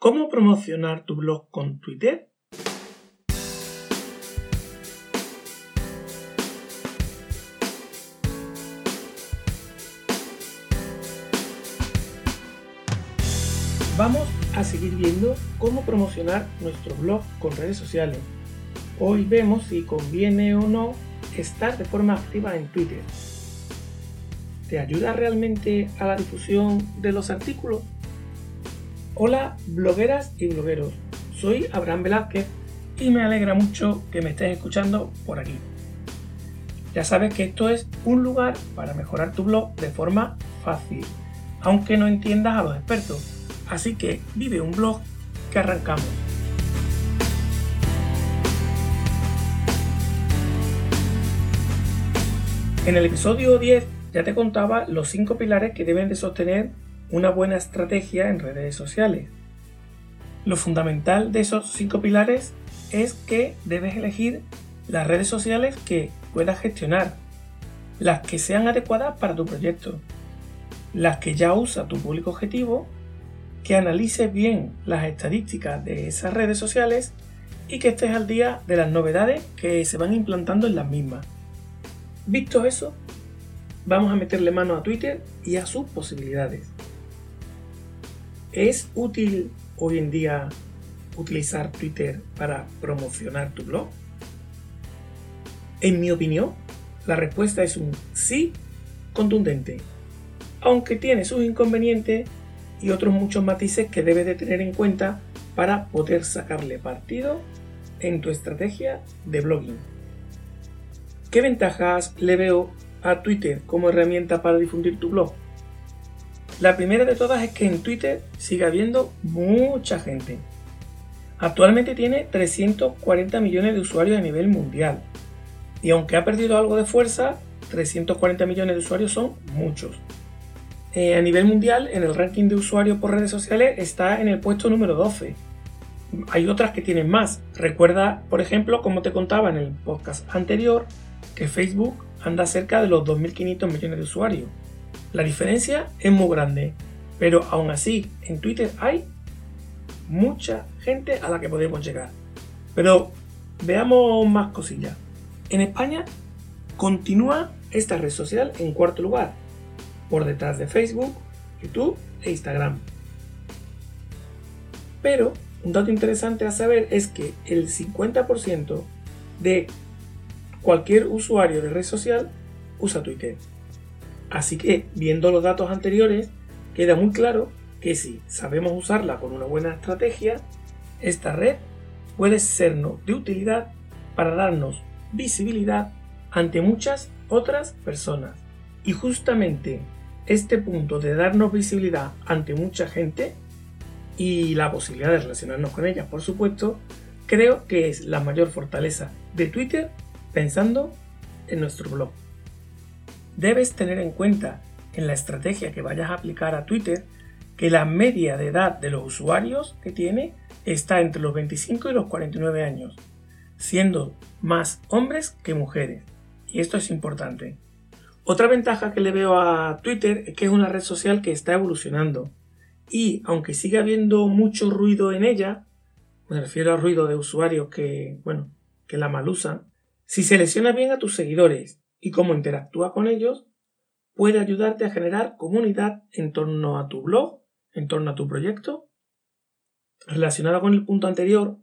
¿Cómo promocionar tu blog con Twitter? Vamos a seguir viendo cómo promocionar nuestro blog con redes sociales. Hoy vemos si conviene o no estar de forma activa en Twitter. ¿Te ayuda realmente a la difusión de los artículos? Hola blogueras y blogueros, soy Abraham Velázquez y me alegra mucho que me estés escuchando por aquí. Ya sabes que esto es un lugar para mejorar tu blog de forma fácil, aunque no entiendas a los expertos Así que vive un blog que arrancamos. En el episodio 10 ya te contaba los 5 pilares que deben de sostener una buena estrategia en redes sociales. Lo fundamental de esos 5 pilares es que debes elegir las redes sociales que puedas gestionar, las que sean adecuadas para tu proyecto, las que ya usa tu público objetivo que analices bien las estadísticas de esas redes sociales y que estés al día de las novedades que se van implantando en las mismas. Visto eso, vamos a meterle mano a Twitter y a sus posibilidades. ¿Es útil hoy en día utilizar Twitter para promocionar tu blog? En mi opinión, la respuesta es un sí contundente, aunque tiene sus inconvenientes y otros muchos matices que debes de tener en cuenta para poder sacarle partido en tu estrategia de blogging. ¿Qué ventajas le veo a Twitter como herramienta para difundir tu blog? La primera de todas es que en Twitter sigue habiendo mucha gente. Actualmente tiene 340 millones de usuarios a nivel mundial. Y aunque ha perdido algo de fuerza, 340 millones de usuarios son muchos. Eh, a nivel mundial, en el ranking de usuarios por redes sociales está en el puesto número 12. Hay otras que tienen más. Recuerda, por ejemplo, como te contaba en el podcast anterior, que Facebook anda cerca de los 2.500 millones de usuarios. La diferencia es muy grande, pero aún así en Twitter hay mucha gente a la que podemos llegar. Pero veamos más cosillas. En España continúa esta red social en cuarto lugar, por detrás de Facebook, YouTube e Instagram. Pero un dato interesante a saber es que el 50% de cualquier usuario de red social usa Twitter. Así que, viendo los datos anteriores, queda muy claro que si sabemos usarla con una buena estrategia, esta red puede sernos de utilidad para darnos visibilidad ante muchas otras personas. Y justamente este punto de darnos visibilidad ante mucha gente y la posibilidad de relacionarnos con ellas, por supuesto, creo que es la mayor fortaleza de Twitter pensando en nuestro blog. Debes tener en cuenta en la estrategia que vayas a aplicar a Twitter que la media de edad de los usuarios que tiene está entre los 25 y los 49 años, siendo más hombres que mujeres. Y esto es importante. Otra ventaja que le veo a Twitter es que es una red social que está evolucionando. Y aunque siga habiendo mucho ruido en ella, me refiero al ruido de usuarios que, bueno, que la mal usan, si selecciona bien a tus seguidores y cómo interactúa con ellos, puede ayudarte a generar comunidad en torno a tu blog, en torno a tu proyecto. Relacionada con el punto anterior,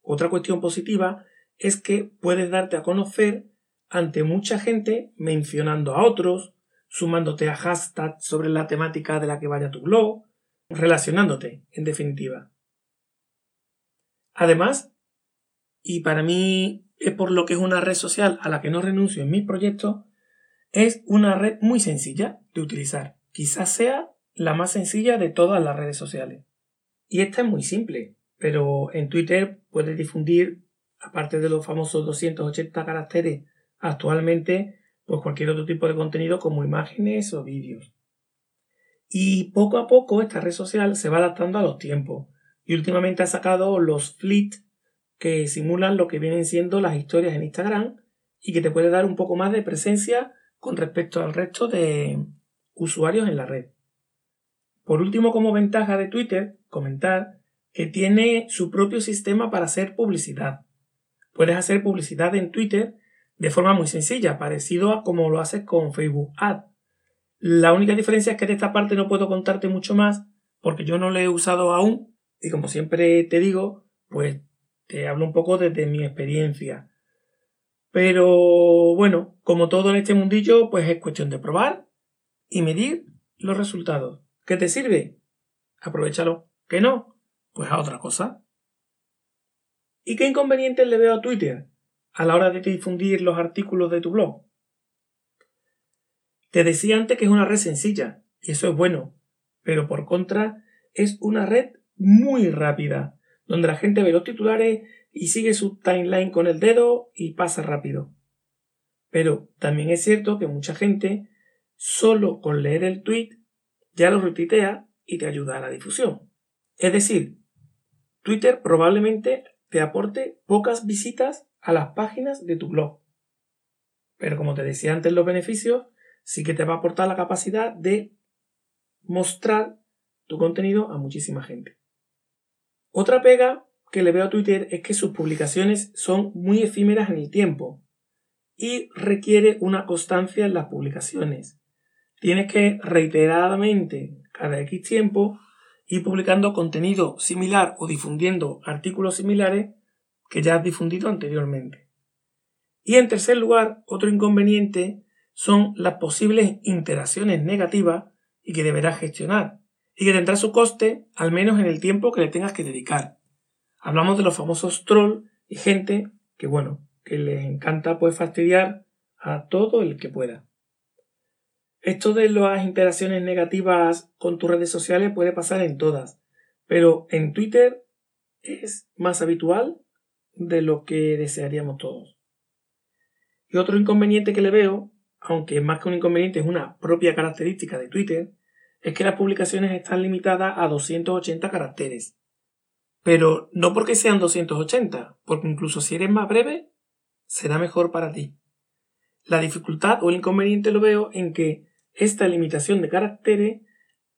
otra cuestión positiva es que puedes darte a conocer ante mucha gente mencionando a otros, sumándote a hashtags sobre la temática de la que vaya tu blog, relacionándote, en definitiva. Además, y para mí es por lo que es una red social a la que no renuncio en mis proyectos, es una red muy sencilla de utilizar. Quizás sea la más sencilla de todas las redes sociales. Y esta es muy simple, pero en Twitter puedes difundir, aparte de los famosos 280 caracteres actualmente pues cualquier otro tipo de contenido como imágenes o vídeos. Y poco a poco esta red social se va adaptando a los tiempos y últimamente ha sacado los fleet que simulan lo que vienen siendo las historias en Instagram y que te puede dar un poco más de presencia con respecto al resto de usuarios en la red. Por último, como ventaja de Twitter, comentar que tiene su propio sistema para hacer publicidad. Puedes hacer publicidad en Twitter de forma muy sencilla, parecido a como lo haces con Facebook Ad. La única diferencia es que de esta parte no puedo contarte mucho más porque yo no lo he usado aún y como siempre te digo, pues te hablo un poco desde mi experiencia. Pero bueno, como todo en este mundillo, pues es cuestión de probar y medir los resultados. ¿Qué te sirve? Aprovechalo. ¿Que no? Pues a otra cosa. ¿Y qué inconvenientes le veo a Twitter a la hora de difundir los artículos de tu blog? Te decía antes que es una red sencilla, y eso es bueno, pero por contra es una red muy rápida, donde la gente ve los titulares y sigue su timeline con el dedo y pasa rápido. Pero también es cierto que mucha gente solo con leer el tweet ya lo retuitea y te ayuda a la difusión. Es decir, Twitter probablemente te aporte pocas visitas a las páginas de tu blog. Pero como te decía antes los beneficios, sí que te va a aportar la capacidad de mostrar tu contenido a muchísima gente. Otra pega que le veo a Twitter es que sus publicaciones son muy efímeras en el tiempo y requiere una constancia en las publicaciones. Tienes que reiteradamente, cada X tiempo, ir publicando contenido similar o difundiendo artículos similares que ya has difundido anteriormente. Y en tercer lugar, otro inconveniente son las posibles interacciones negativas y que deberás gestionar, y que tendrá su coste al menos en el tiempo que le tengas que dedicar. Hablamos de los famosos troll y gente que, bueno, que les encanta pues fastidiar a todo el que pueda. Esto de las interacciones negativas con tus redes sociales puede pasar en todas, pero en Twitter es más habitual de lo que desearíamos todos. Y otro inconveniente que le veo, aunque más que un inconveniente es una propia característica de Twitter, es que las publicaciones están limitadas a 280 caracteres. Pero no porque sean 280, porque incluso si eres más breve, será mejor para ti. La dificultad o el inconveniente lo veo en que esta limitación de caracteres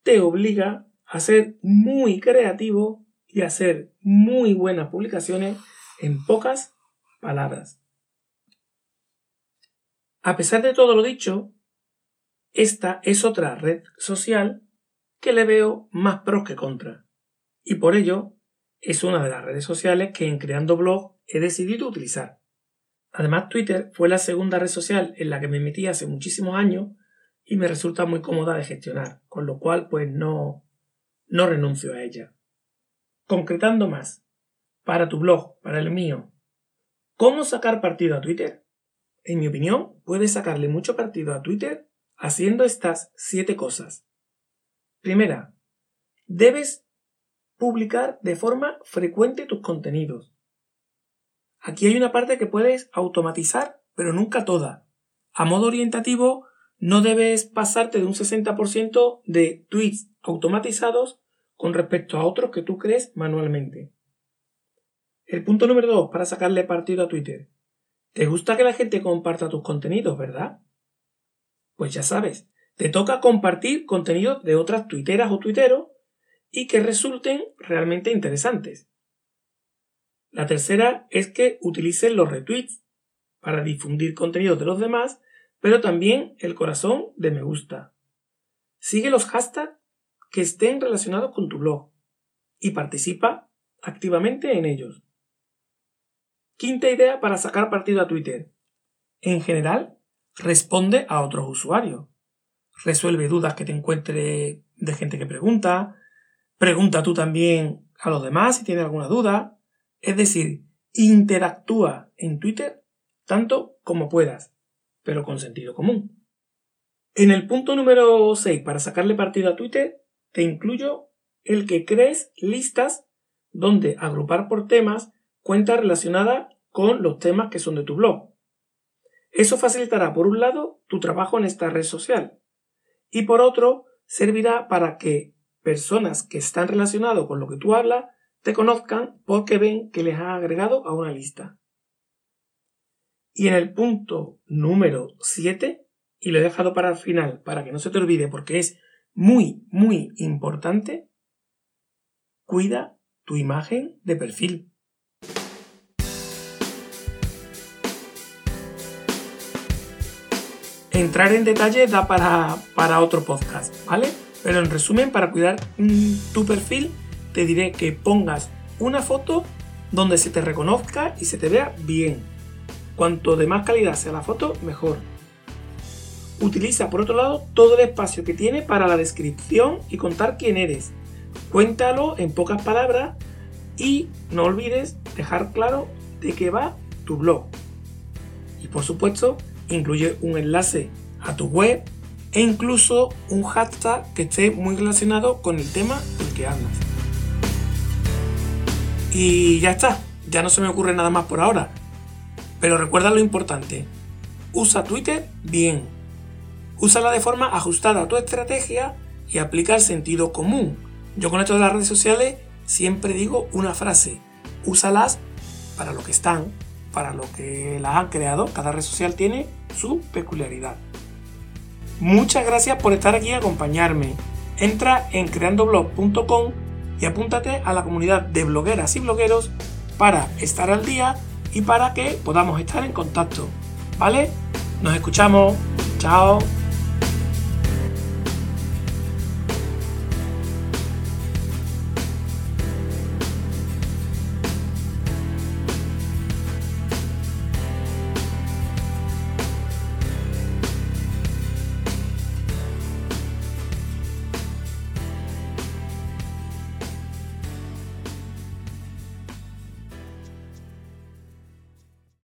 te obliga a ser muy creativo y a hacer muy buenas publicaciones en pocas palabras. A pesar de todo lo dicho, esta es otra red social que le veo más pros que contra. Y por ello es una de las redes sociales que en creando blog he decidido utilizar. Además, Twitter fue la segunda red social en la que me metí hace muchísimos años y me resulta muy cómoda de gestionar, con lo cual pues no, no renuncio a ella. Concretando más, para tu blog, para el mío, ¿cómo sacar partido a Twitter? En mi opinión, puedes sacarle mucho partido a Twitter haciendo estas siete cosas. Primera, debes publicar de forma frecuente tus contenidos. Aquí hay una parte que puedes automatizar, pero nunca toda. A modo orientativo, no debes pasarte de un 60% de tweets automatizados con respecto a otros que tú crees manualmente. El punto número 2 para sacarle partido a Twitter. ¿Te gusta que la gente comparta tus contenidos, verdad? Pues ya sabes, te toca compartir contenido de otras tuiteras o tuiteros y que resulten realmente interesantes. La tercera es que utilices los retweets para difundir contenido de los demás, pero también el corazón de me gusta. Sigue los hashtags que estén relacionados con tu blog y participa activamente en ellos. Quinta idea para sacar partido a Twitter. En general, responde a otros usuarios. Resuelve dudas que te encuentre de gente que pregunta. Pregunta tú también a los demás si tienes alguna duda. Es decir, interactúa en Twitter tanto como puedas, pero con sentido común. En el punto número 6 para sacarle partido a Twitter, te incluyo el que crees listas donde agrupar por temas cuentas relacionadas con los temas que son de tu blog. Eso facilitará, por un lado, tu trabajo en esta red social y por otro, servirá para que personas que están relacionadas con lo que tú hablas te conozcan porque ven que les has agregado a una lista. Y en el punto número 7, y lo he dejado para el final para que no se te olvide porque es muy, muy importante, cuida tu imagen de perfil. Entrar en detalle da para, para otro podcast, ¿vale? Pero en resumen, para cuidar tu perfil, te diré que pongas una foto donde se te reconozca y se te vea bien. Cuanto de más calidad sea la foto, mejor. Utiliza por otro lado todo el espacio que tiene para la descripción y contar quién eres. Cuéntalo en pocas palabras y no olvides dejar claro de qué va tu blog. Y por supuesto, incluye un enlace a tu web e incluso un hashtag que esté muy relacionado con el tema del que hablas. Y ya está, ya no se me ocurre nada más por ahora. Pero recuerda lo importante, usa Twitter bien. Úsala de forma ajustada a tu estrategia y aplica el sentido común. Yo con esto de las redes sociales siempre digo una frase, úsalas para lo que están, para lo que las han creado. Cada red social tiene su peculiaridad. Muchas gracias por estar aquí y acompañarme. Entra en creandoblog.com y apúntate a la comunidad de blogueras y blogueros para estar al día y para que podamos estar en contacto. ¿Vale? Nos escuchamos. Chao.